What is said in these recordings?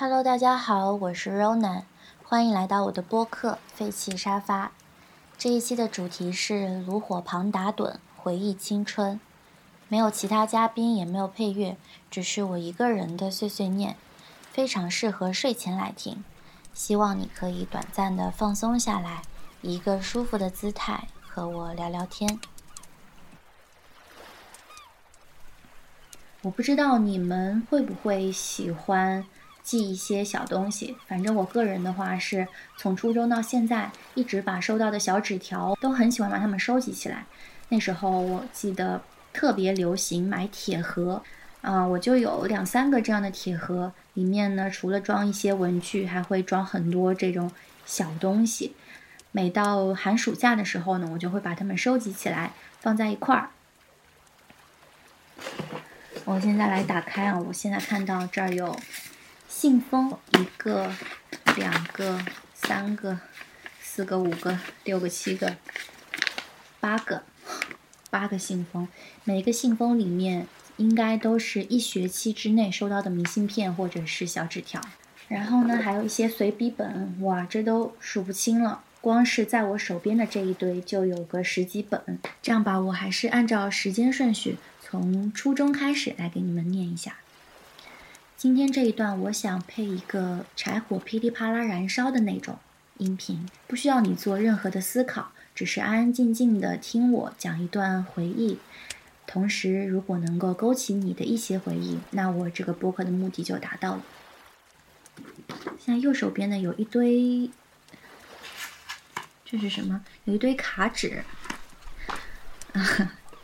Hello，大家好，我是 Ronan，欢迎来到我的播客《废弃沙发》。这一期的主题是炉火旁打盹，回忆青春。没有其他嘉宾，也没有配乐，只是我一个人的碎碎念，非常适合睡前来听。希望你可以短暂的放松下来，以一个舒服的姿态和我聊聊天。我不知道你们会不会喜欢记一些小东西，反正我个人的话是从初中到现在，一直把收到的小纸条都很喜欢把它们收集起来。那时候我记得特别流行买铁盒，啊，我就有两三个这样的铁盒，里面呢除了装一些文具，还会装很多这种小东西。每到寒暑假的时候呢，我就会把它们收集起来，放在一块儿。我现在来打开啊！我现在看到这儿有信封，一个、两个、三个、四个、五个、六个、七个、八个，八个信封。每个信封里面应该都是一学期之内收到的明信片或者是小纸条。然后呢，还有一些随笔本，哇，这都数不清了。光是在我手边的这一堆就有个十几本。这样吧，我还是按照时间顺序。从初中开始来给你们念一下。今天这一段，我想配一个柴火噼里啪啦燃烧的那种音频，不需要你做任何的思考，只是安安静静的听我讲一段回忆。同时，如果能够勾起你的一些回忆，那我这个播客的目的就达到了。现在右手边呢有一堆，这是什么？有一堆卡纸。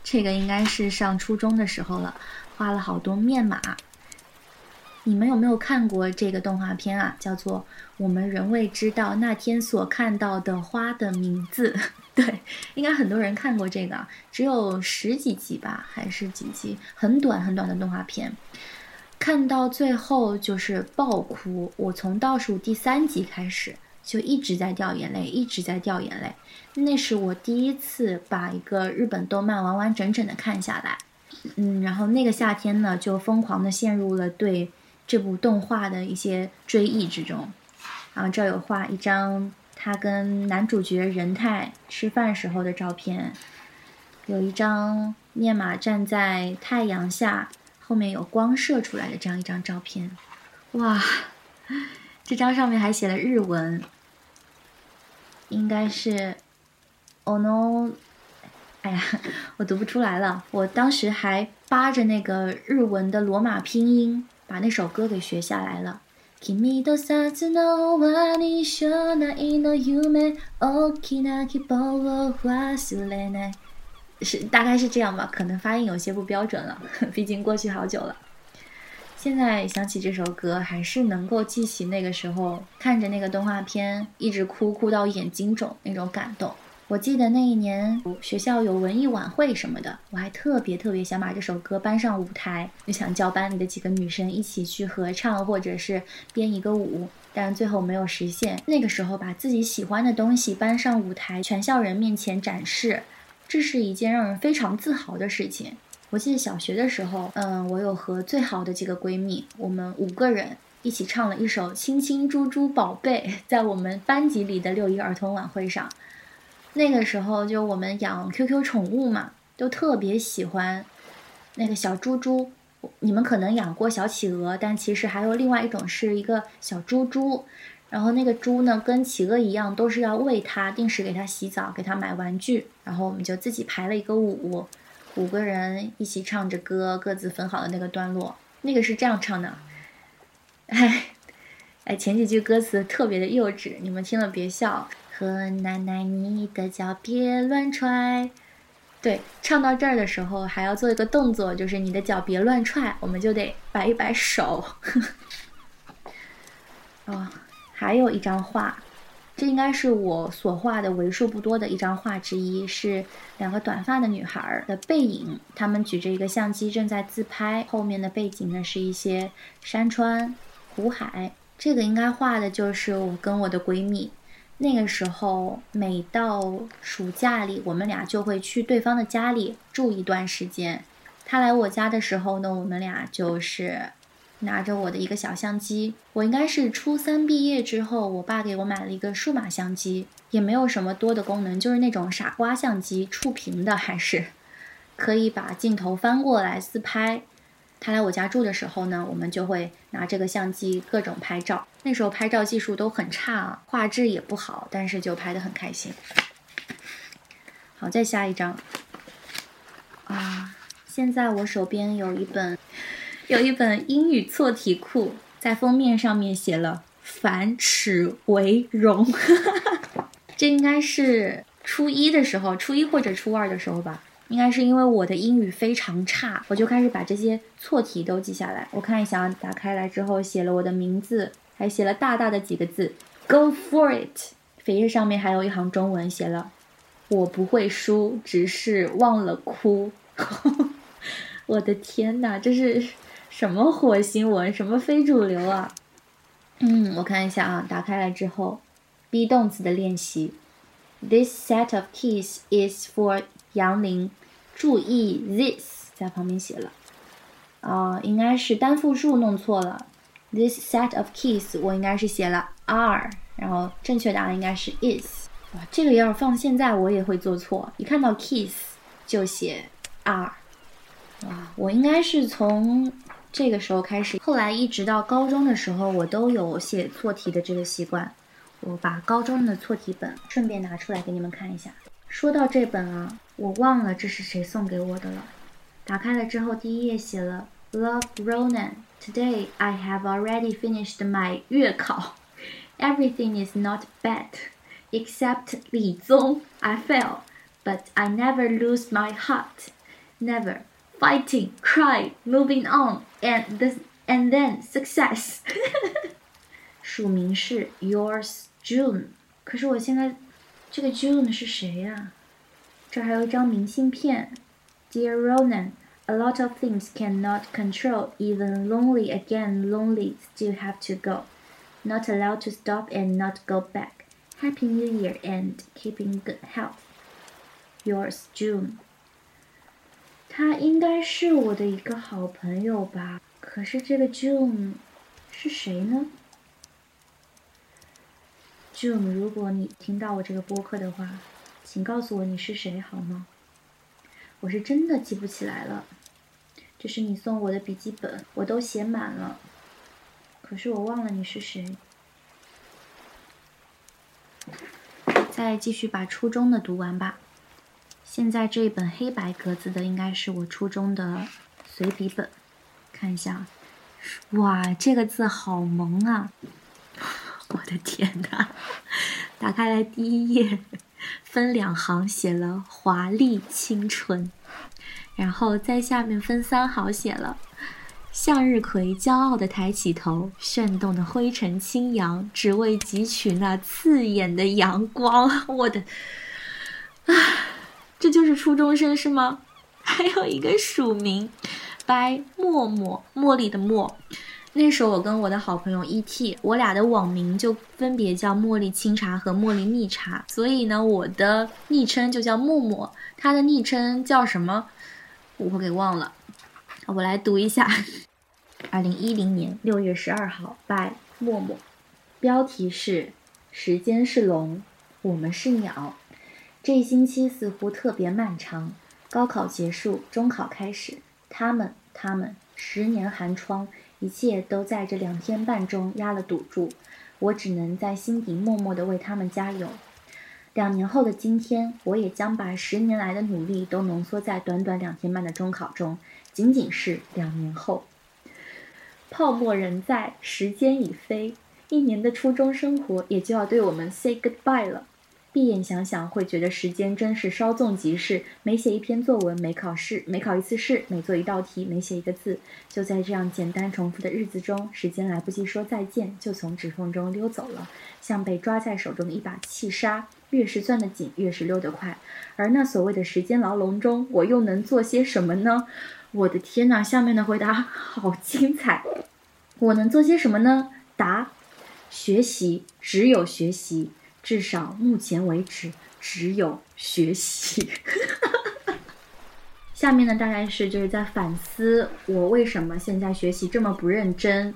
这个应该是上初中的时候了，画了好多面码。你们有没有看过这个动画片啊？叫做《我们仍未知道那天所看到的花的名字》。对，应该很多人看过这个，只有十几集吧，还是几集？很短很短的动画片，看到最后就是爆哭。我从倒数第三集开始。就一直在掉眼泪，一直在掉眼泪。那是我第一次把一个日本动漫完完整整的看下来，嗯，然后那个夏天呢，就疯狂的陷入了对这部动画的一些追忆之中。然后这有画一张他跟男主角仁太吃饭时候的照片，有一张面马站在太阳下，后面有光射出来的这样一张照片。哇，这张上面还写了日文。应该是 ono，哎呀，我读不出来了。我当时还扒着那个日文的罗马拼音，把那首歌给学下来了。是，大概是这样吧，可能发音有些不标准了，毕竟过去好久了。现在想起这首歌，还是能够记起那个时候看着那个动画片，一直哭哭到眼睛肿那种感动。我记得那一年学校有文艺晚会什么的，我还特别特别想把这首歌搬上舞台，就想叫班里的几个女生一起去合唱，或者是编一个舞，但最后没有实现。那个时候把自己喜欢的东西搬上舞台，全校人面前展示，这是一件让人非常自豪的事情。我记得小学的时候，嗯，我有和最好的几个闺蜜，我们五个人一起唱了一首《亲亲猪猪宝贝》，在我们班级里的六一儿童晚会上。那个时候就我们养 QQ 宠物嘛，都特别喜欢那个小猪猪。你们可能养过小企鹅，但其实还有另外一种是一个小猪猪。然后那个猪呢，跟企鹅一样，都是要喂它，定时给它洗澡，给它买玩具。然后我们就自己排了一个舞。五个人一起唱着歌，各自分好的那个段落，那个是这样唱的。哎，哎，前几句歌词特别的幼稚，你们听了别笑。和奶奶你的脚别乱踹。对，唱到这儿的时候还要做一个动作，就是你的脚别乱踹，我们就得摆一摆手。哦，还有一张画。这应该是我所画的为数不多的一张画之一，是两个短发的女孩的背影，她们举着一个相机正在自拍，后面的背景呢是一些山川、湖海。这个应该画的就是我跟我的闺蜜，那个时候每到暑假里，我们俩就会去对方的家里住一段时间。他来我家的时候呢，我们俩就是拿着我的一个小相机。我应该是初三毕业之后，我爸给我买了一个数码相机，也没有什么多的功能，就是那种傻瓜相机，触屏的，还是可以把镜头翻过来自拍。他来我家住的时候呢，我们就会拿这个相机各种拍照。那时候拍照技术都很差，画质也不好，但是就拍得很开心。好，再下一张。啊，现在我手边有一本，有一本英语错题库，在封面上面写了“反齿为荣 ”，这应该是初一的时候，初一或者初二的时候吧。应该是因为我的英语非常差，我就开始把这些错题都记下来。我看一下，打开来之后写了我的名字，还写了大大的几个字：“Go for it。”扉页上面还有一行中文，写了：“我不会输，只是忘了哭。” 我的天哪，这是什么火星文？什么非主流啊？嗯，我看一下啊，打开来之后，be 动词的练习：This set of keys is for 杨林，注意，this 在旁边写了，啊，应该是单复数弄错了。This set of keys 我应该是写了 are，然后正确答案应该是 is。哇，这个要是放现在我也会做错，一看到 keys 就写 are。哇，我应该是从这个时候开始，后来一直到高中的时候，我都有写错题的这个习惯。我把高中的错题本顺便拿出来给你们看一下。说到这本啊。我忘了这是谁送给我的了。打开了之后，第一页写了 Love Ronan. Today I have already finished my 月考。Everything is not bad, except 理综 I fail, but I never lose my heart. Never fighting, cry, moving on, and this and then success. 署名是 Yours June。可是我现在这个 June 是谁呀？这还有一张明信片，Dear Ronan, a lot of things cannot control. Even lonely again, lonely still have to go. Not allowed to stop and not go back. Happy New Year and keeping good health. Yours, June. 他应该是我的一个好朋友吧？可是这个 June 是谁呢？June，如果你听到我这个播客的话。 请告诉我你是谁好吗？我是真的记不起来了。这是你送我的笔记本，我都写满了，可是我忘了你是谁。再继续把初中的读完吧。现在这一本黑白格子的应该是我初中的随笔本，看一下。哇，这个字好萌啊！我的天哪！打开来第一页。分两行写了“华丽青春”，然后在下面分三行写了“向日葵骄傲的抬起头，炫动的灰尘轻扬，只为汲取那刺眼的阳光。”我的，啊，这就是初中生是吗？还有一个署名，by 默默，茉莉的茉。那时候我跟我的好朋友 E.T，我俩的网名就分别叫茉莉清茶和茉莉蜜茶，所以呢，我的昵称就叫默默，他的昵称叫什么？我给忘了。我来读一下：二零一零年六月十二号，by 默默，标题是“时间是龙，我们是鸟”。这星期似乎特别漫长，高考结束，中考开始，他们，他们，十年寒窗。一切都在这两天半中压了赌注，我只能在心底默默地为他们加油。两年后的今天，我也将把十年来的努力都浓缩在短短两天半的中考中。仅仅是两年后，泡沫仍在，时间已飞，一年的初中生活也就要对我们 say goodbye 了。闭眼想想，会觉得时间真是稍纵即逝。每写一篇作文，每考试，每考一次试，每做一道题，每写一个字，就在这样简单重复的日子中，时间来不及说再见，就从指缝中溜走了，像被抓在手中的一把气沙，越是攥得紧，越是溜得快。而那所谓的时间牢笼中，我又能做些什么呢？我的天哪！下面的回答好精彩。我能做些什么呢？答：学习，只有学习。至少目前为止，只有学习。下面呢，大概是就是在反思我为什么现在学习这么不认真，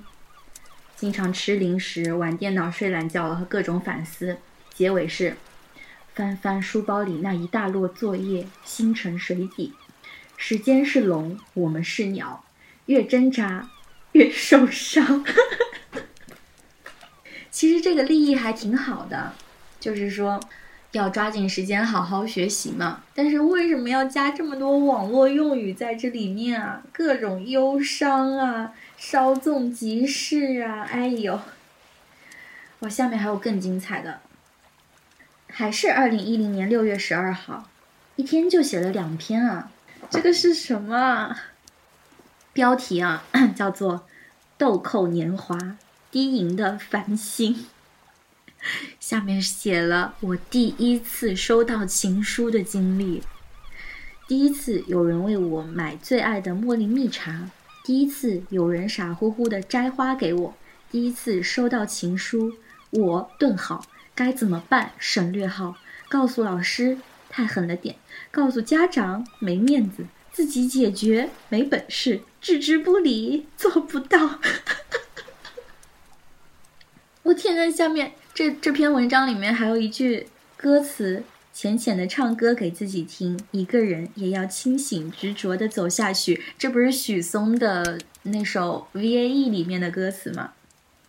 经常吃零食、玩电脑、睡懒觉和各种反思。结尾是翻翻书包里那一大摞作业，心沉水底。时间是龙，我们是鸟，越挣扎越受伤。其实这个立意还挺好的，就是说。要抓紧时间好好学习嘛，但是为什么要加这么多网络用语在这里面啊？各种忧伤啊，稍纵即逝啊，哎呦！我下面还有更精彩的，还是二零一零年六月十二号，一天就写了两篇啊！这个是什么？标题啊，叫做《豆蔻年华低吟的繁星》。下面写了我第一次收到情书的经历，第一次有人为我买最爱的茉莉蜜茶，第一次有人傻乎乎的摘花给我，第一次收到情书，我顿号该怎么办？省略号告诉老师太狠了点，告诉家长没面子，自己解决没本事，置之不理做不到。我天呐，下面。这这篇文章里面还有一句歌词，浅浅的唱歌给自己听，一个人也要清醒执着的走下去。这不是许嵩的那首 V A E 里面的歌词吗？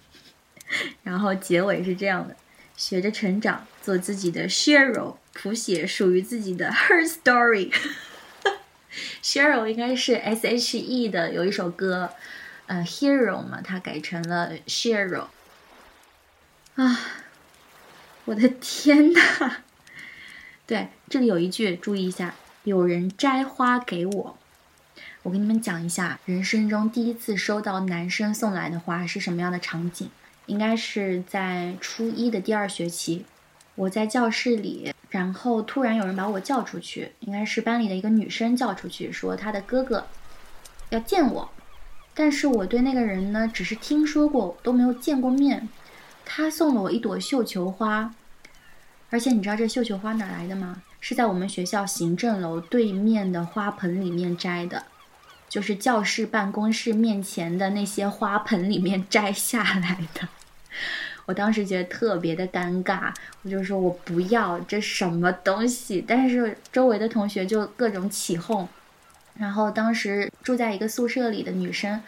然后结尾是这样的：学着成长，做自己的 Cheryl，谱写属于自己的 Her Story。Sheryl 应该是 S H E 的有一首歌，呃，Hero 嘛，它改成了 Cheryl。啊，我的天呐！对，这里有一句，注意一下，有人摘花给我。我给你们讲一下，人生中第一次收到男生送来的花是什么样的场景？应该是在初一的第二学期，我在教室里，然后突然有人把我叫出去，应该是班里的一个女生叫出去，说她的哥哥要见我，但是我对那个人呢，只是听说过，都没有见过面。他送了我一朵绣球花，而且你知道这绣球花哪来的吗？是在我们学校行政楼对面的花盆里面摘的，就是教室办公室面前的那些花盆里面摘下来的。我当时觉得特别的尴尬，我就说我不要这什么东西，但是周围的同学就各种起哄，然后当时住在一个宿舍里的女生。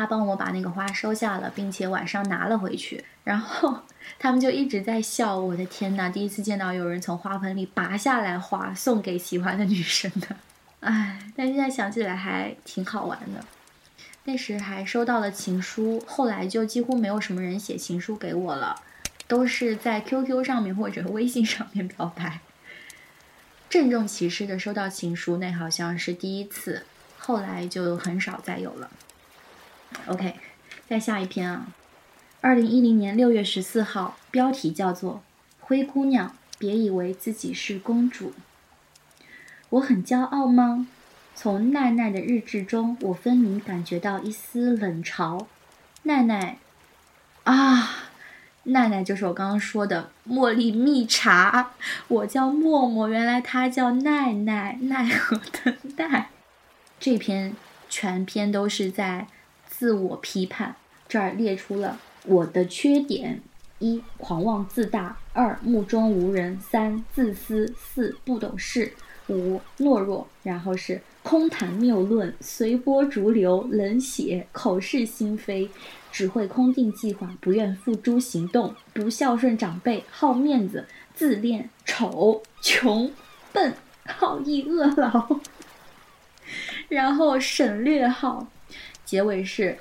他帮我把那个花收下了，并且晚上拿了回去，然后他们就一直在笑。我的天呐，第一次见到有人从花盆里拔下来花送给喜欢的女生的，唉，但现在想起来还挺好玩的。那时还收到了情书，后来就几乎没有什么人写情书给我了，都是在 QQ 上面或者微信上面表白。郑重其事的收到情书，那好像是第一次，后来就很少再有了。OK，再下一篇啊，二零一零年六月十四号，标题叫做《灰姑娘，别以为自己是公主》。我很骄傲吗？从奈奈的日志中，我分明感觉到一丝冷嘲。奈奈，啊，奈奈就是我刚刚说的茉莉蜜茶。我叫默默，原来她叫奈奈，奈何的奈。这篇全篇都是在。自我批判，这儿列出了我的缺点：一、狂妄自大；二、目中无人；三、自私；四、不懂事；五、懦弱。然后是空谈谬论，随波逐流，冷血，口是心非，只会空定计划，不愿付诸行动，不孝顺长辈，好面子，自恋，丑，穷，笨，好逸恶劳。然后省略号。结尾是：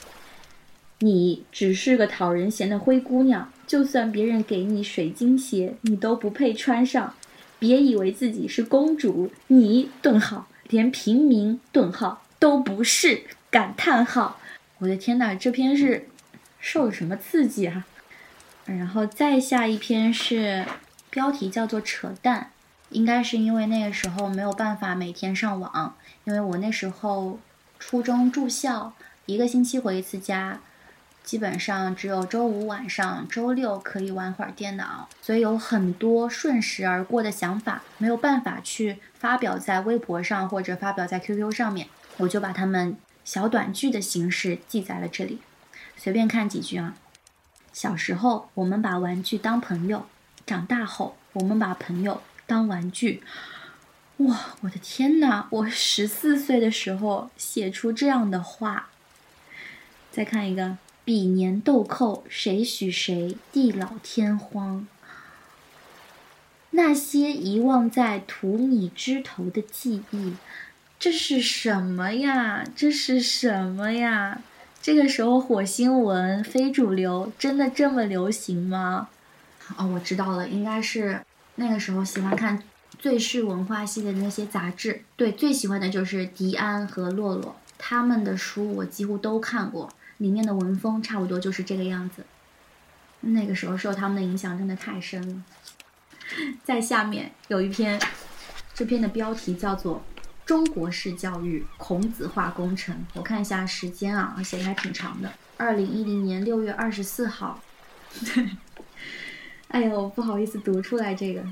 你只是个讨人嫌的灰姑娘，就算别人给你水晶鞋，你都不配穿上。别以为自己是公主，你顿号连平民顿号都不是感叹号。我的天呐，这篇是受了什么刺激啊？然后再下一篇是标题叫做“扯淡”，应该是因为那个时候没有办法每天上网，因为我那时候初中住校。一个星期回一次家，基本上只有周五晚上、周六可以玩会儿电脑，所以有很多瞬时而过的想法，没有办法去发表在微博上或者发表在 QQ 上面，我就把它们小短句的形式记在了这里，随便看几句啊。小时候我们把玩具当朋友，长大后我们把朋友当玩具。哇，我的天哪！我十四岁的时候写出这样的话。再看一个。比年豆蔻，谁许谁？地老天荒。那些遗忘在荼蘼枝头的记忆，这是什么呀？这是什么呀？这个时候火星文非主流，真的这么流行吗？哦，我知道了，应该是那个时候喜欢看最是文化系的那些杂志。对，最喜欢的就是迪安和洛洛他们的书，我几乎都看过。里面的文风差不多就是这个样子，那个时候受他们的影响真的太深了。在下面有一篇，这篇的标题叫做《中国式教育孔子化工程》。我看一下时间啊，写的还挺长的，二零一零年六月二十四号。哎呦，不好意思读出来这个。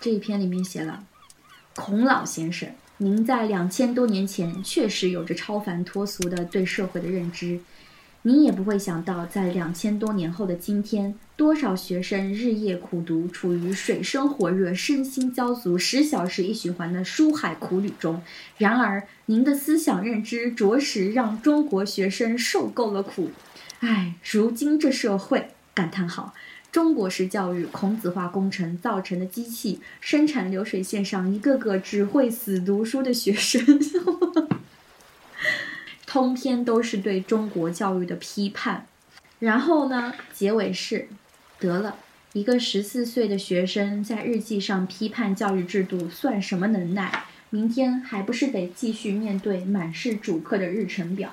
这一篇里面写了，孔老先生。您在两千多年前确实有着超凡脱俗的对社会的认知，您也不会想到，在两千多年后的今天，多少学生日夜苦读，处于水深火热、身心焦足、十小时一循环的书海苦旅中。然而，您的思想认知着实让中国学生受够了苦。唉，如今这社会，感叹号。中国式教育孔子化工程造成的机器生产流水线上一个个只会死读书的学生，通篇都是对中国教育的批判。然后呢，结尾是，得了一个十四岁的学生在日记上批判教育制度，算什么能耐？明天还不是得继续面对满是主课的日程表？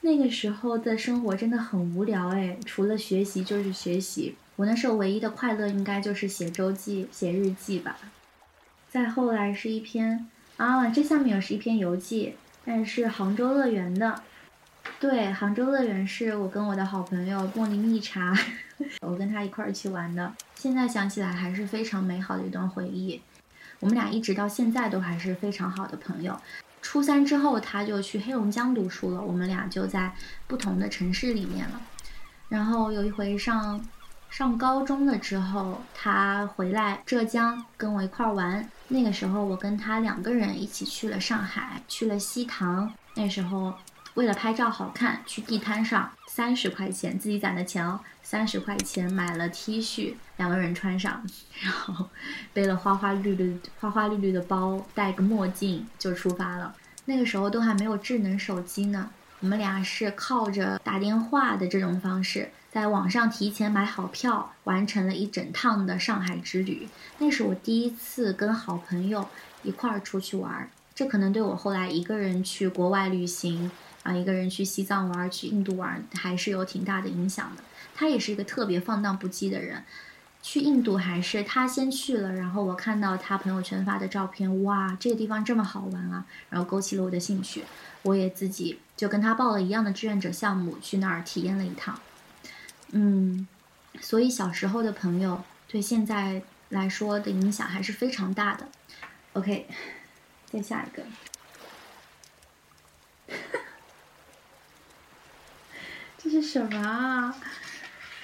那个时候的生活真的很无聊哎，除了学习就是学习。我那时候唯一的快乐应该就是写周记、写日记吧。再后来是一篇啊，这下面也是一篇游记，但是杭州乐园的。对，杭州乐园是我跟我的好朋友茉莉蜜茶，我跟他一块儿去玩的。现在想起来还是非常美好的一段回忆。我们俩一直到现在都还是非常好的朋友。初三之后，他就去黑龙江读书了，我们俩就在不同的城市里面了。然后有一回上上高中了之后，他回来浙江跟我一块玩。那个时候，我跟他两个人一起去了上海，去了西塘。那时候为了拍照好看，去地摊上三十块钱自己攒的钱哦，三十块钱买了 T 恤，两个人穿上，然后背了花花绿绿、花花绿绿的包，戴个墨镜就出发了。那个时候都还没有智能手机呢，我们俩是靠着打电话的这种方式，在网上提前买好票，完成了一整趟的上海之旅。那是我第一次跟好朋友一块儿出去玩儿，这可能对我后来一个人去国外旅行啊，一个人去西藏玩、去印度玩，还是有挺大的影响的。他也是一个特别放荡不羁的人。去印度还是他先去了，然后我看到他朋友圈发的照片，哇，这个地方这么好玩啊，然后勾起了我的兴趣，我也自己就跟他报了一样的志愿者项目，去那儿体验了一趟。嗯，所以小时候的朋友对现在来说的影响还是非常大的。OK，再下一个，是什么啊？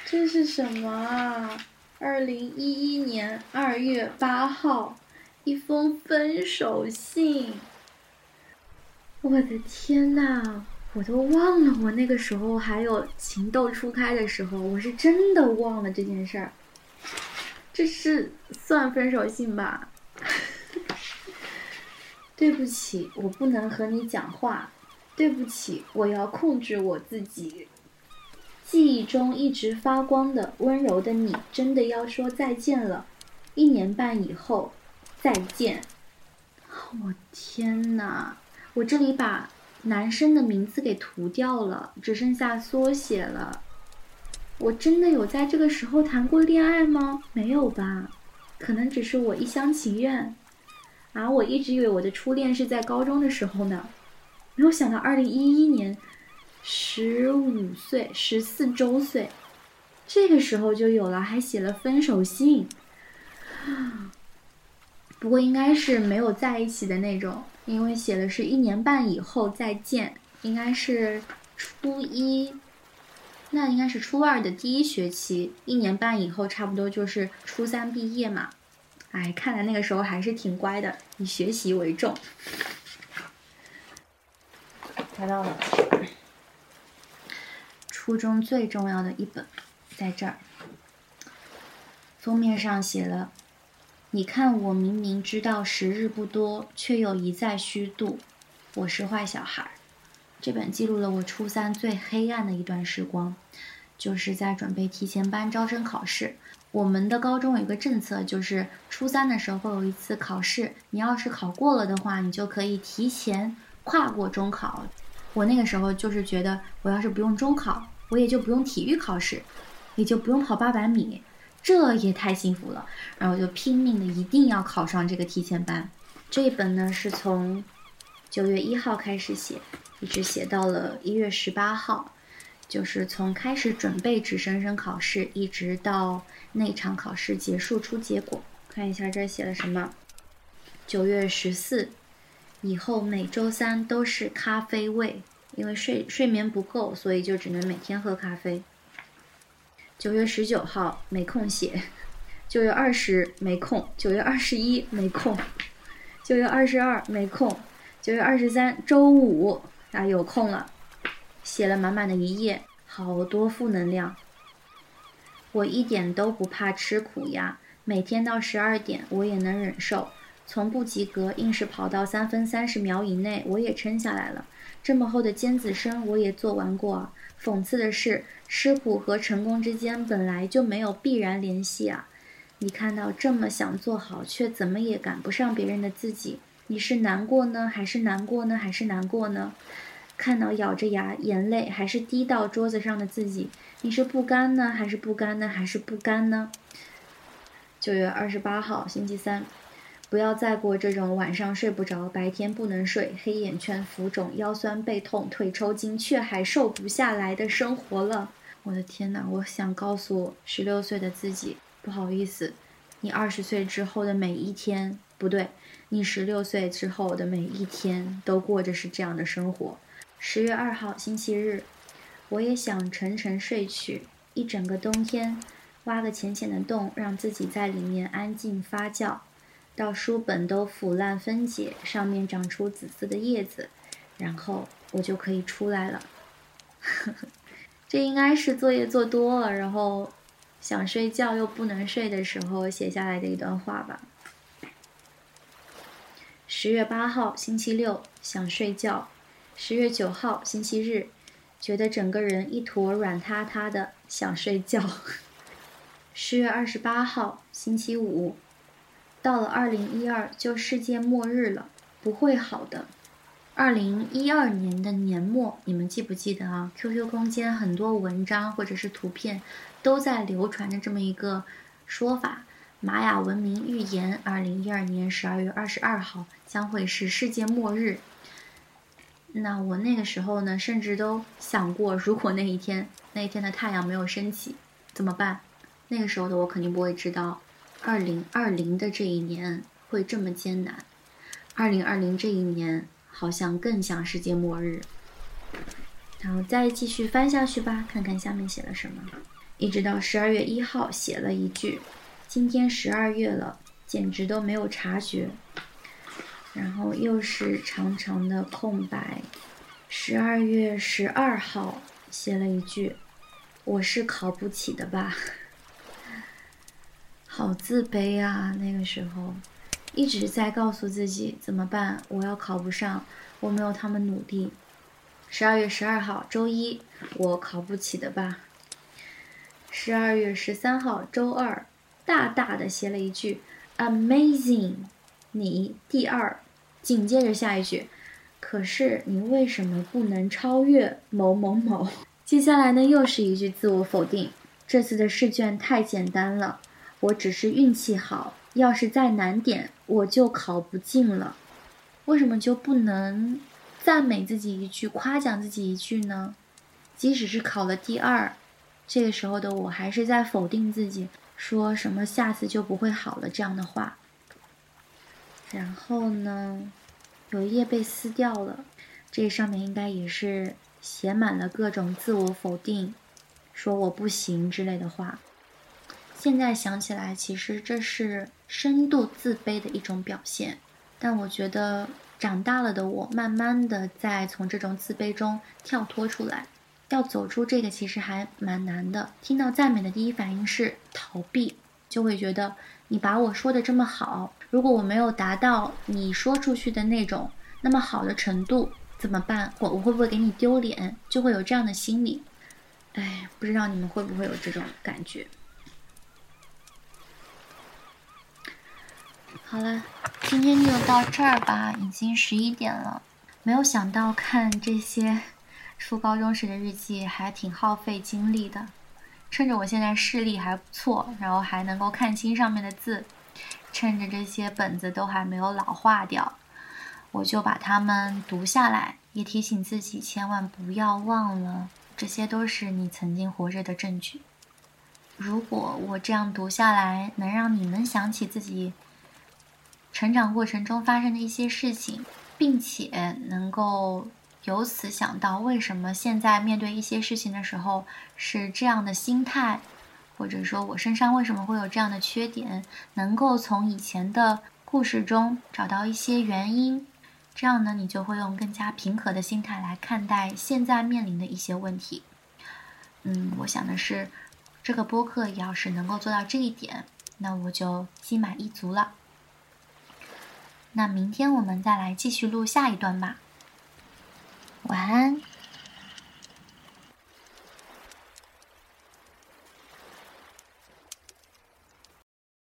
这是什么啊？二零一一年二月八号，一封分手信。我的天呐，我都忘了我那个时候还有情窦初开的时候，我是真的忘了这件事儿。这是算分手信吧？对不起，我不能和你讲话。对不起，我要控制我自己。记忆中一直发光的温柔的你，真的要说再见了。一年半以后，再见。我天哪！我这里把男生的名字给涂掉了，只剩下缩写了。我真的有在这个时候谈过恋爱吗？没有吧？可能只是我一厢情愿。啊，我一直以为我的初恋是在高中的时候呢。没有想到，二零一一年。十五岁，十四周岁，这个时候就有了，还写了分手信。不过应该是没有在一起的那种，因为写的是一年半以后再见，应该是初一，那应该是初二的第一学期，一年半以后差不多就是初三毕业嘛。哎，看来那个时候还是挺乖的，以学习为重。找到了，初中最重要的一本，在这儿。封面上写了：“你看，我明明知道时日不多，却又一再虚度。我是坏小孩。”这本记录了我初三最黑暗的一段时光，就是在准备提前班招生考试。我们的高中有一个政策，就是初三的时候会有一次考试，你要是考过了的话，你就可以提前跨过中考。我那个时候就是觉得，我要是不用中考，我也就不用体育考试，也就不用跑八百米，这也太幸福了。然后就拼命的一定要考上这个提前班。这一本呢是从九月一号开始写，一直写到了一月十八号。就是从开始准备直升生考试，一直到那场考试结束出结果。看一下这写了什么。九月十四以后每周三都是咖啡味，因为睡睡眠不够，所以就只能每天喝咖啡。九月十九号没空写，九月二十没空，九月二十一没空，九月二十二没空，九月二十三周五啊有空了。写了满满的一页，好多负能量。我一点都不怕吃苦呀，每天到十二点我也能忍受，从不及格硬是跑到三分三十秒以内，我也撑下来了。这么厚的尖子生我也做完过啊。讽刺的是，吃苦和成功之间本来就没有必然联系啊！你看到这么想做好却怎么也赶不上别人的自己，你是难过呢，还是难过呢，还是难过呢？看到咬着牙，眼泪还是滴到桌子上的自己，你是不甘呢，还是不甘呢，还是不甘呢？九月二十八号，星期三，不要再过这种晚上睡不着，白天不能睡，黑眼圈浮肿，腰酸背痛，腿抽筋，却还瘦不下来的生活了。我的天哪！我想告诉十六岁的自己，不好意思，你二十岁之后的每一天，不对，你十六岁之后的每一天都过着是这样的生活。十月二号星期日，我也想沉沉睡去一整个冬天，挖个浅浅的洞，让自己在里面安静发酵，到书本都腐烂分解，上面长出紫色的叶子，然后我就可以出来了。这应该是作业做多了，然后想睡觉又不能睡的时候写下来的一段话吧。十月八号星期六，想睡觉。十月九号星期日，觉得整个人一坨软塌塌的，想睡觉。十月二十八号星期五，到了二零一二就世界末日了，不会好的。二零一二年的年末，你们记不记得啊？QQ 空间很多文章或者是图片都在流传着这么一个说法：玛雅文明预言，二零一二年十二月二十二号将会是世界末日。那我那个时候呢，甚至都想过，如果那一天那一天的太阳没有升起，怎么办？那个时候的我肯定不会知道，二零二零的这一年会这么艰难。二零二零这一年好像更像世界末日。然后再继续翻下去吧，看看下面写了什么。一直到十二月一号，写了一句：“今天十二月了，简直都没有察觉。”然后又是长长的空白。十二月十二号写了一句：“我是考不起的吧？”好自卑啊！那个时候一直在告诉自己怎么办？我要考不上，我没有他们努力。十二月十二号周一，我考不起的吧？十二月十三号周二，大大的写了一句：“Amazing。”你第二，紧接着下一句，可是你为什么不能超越某某某？接下来呢，又是一句自我否定。这次的试卷太简单了，我只是运气好。要是再难点，我就考不进了。为什么就不能赞美自己一句，夸奖自己一句呢？即使是考了第二，这个时候的我还是在否定自己，说什么下次就不会好了这样的话。然后呢，有一页被撕掉了，这上面应该也是写满了各种自我否定，说我不行之类的话。现在想起来，其实这是深度自卑的一种表现。但我觉得长大了的我，慢慢的在从这种自卑中跳脱出来。要走出这个其实还蛮难的。听到赞美的第一反应是逃避，就会觉得你把我说的这么好，如果我没有达到你说出去的那种那么好的程度怎么办？我我会不会给你丢脸？就会有这样的心理。哎，不知道你们会不会有这种感觉？好了，今天就到这儿吧，已经十一点了。没有想到看这些。初高中时的日记还挺耗费精力的，趁着我现在视力还不错，然后还能够看清上面的字，趁着这些本子都还没有老化掉，我就把它们读下来，也提醒自己千万不要忘了，这些都是你曾经活着的证据。如果我这样读下来，能让你们想起自己成长过程中发生的一些事情，并且能够。由此想到，为什么现在面对一些事情的时候是这样的心态，或者说我身上为什么会有这样的缺点，能够从以前的故事中找到一些原因，这样呢，你就会用更加平和的心态来看待现在面临的一些问题。嗯，我想的是，这个播客要是能够做到这一点，那我就心满意足了。那明天我们再来继续录下一段吧。晚安。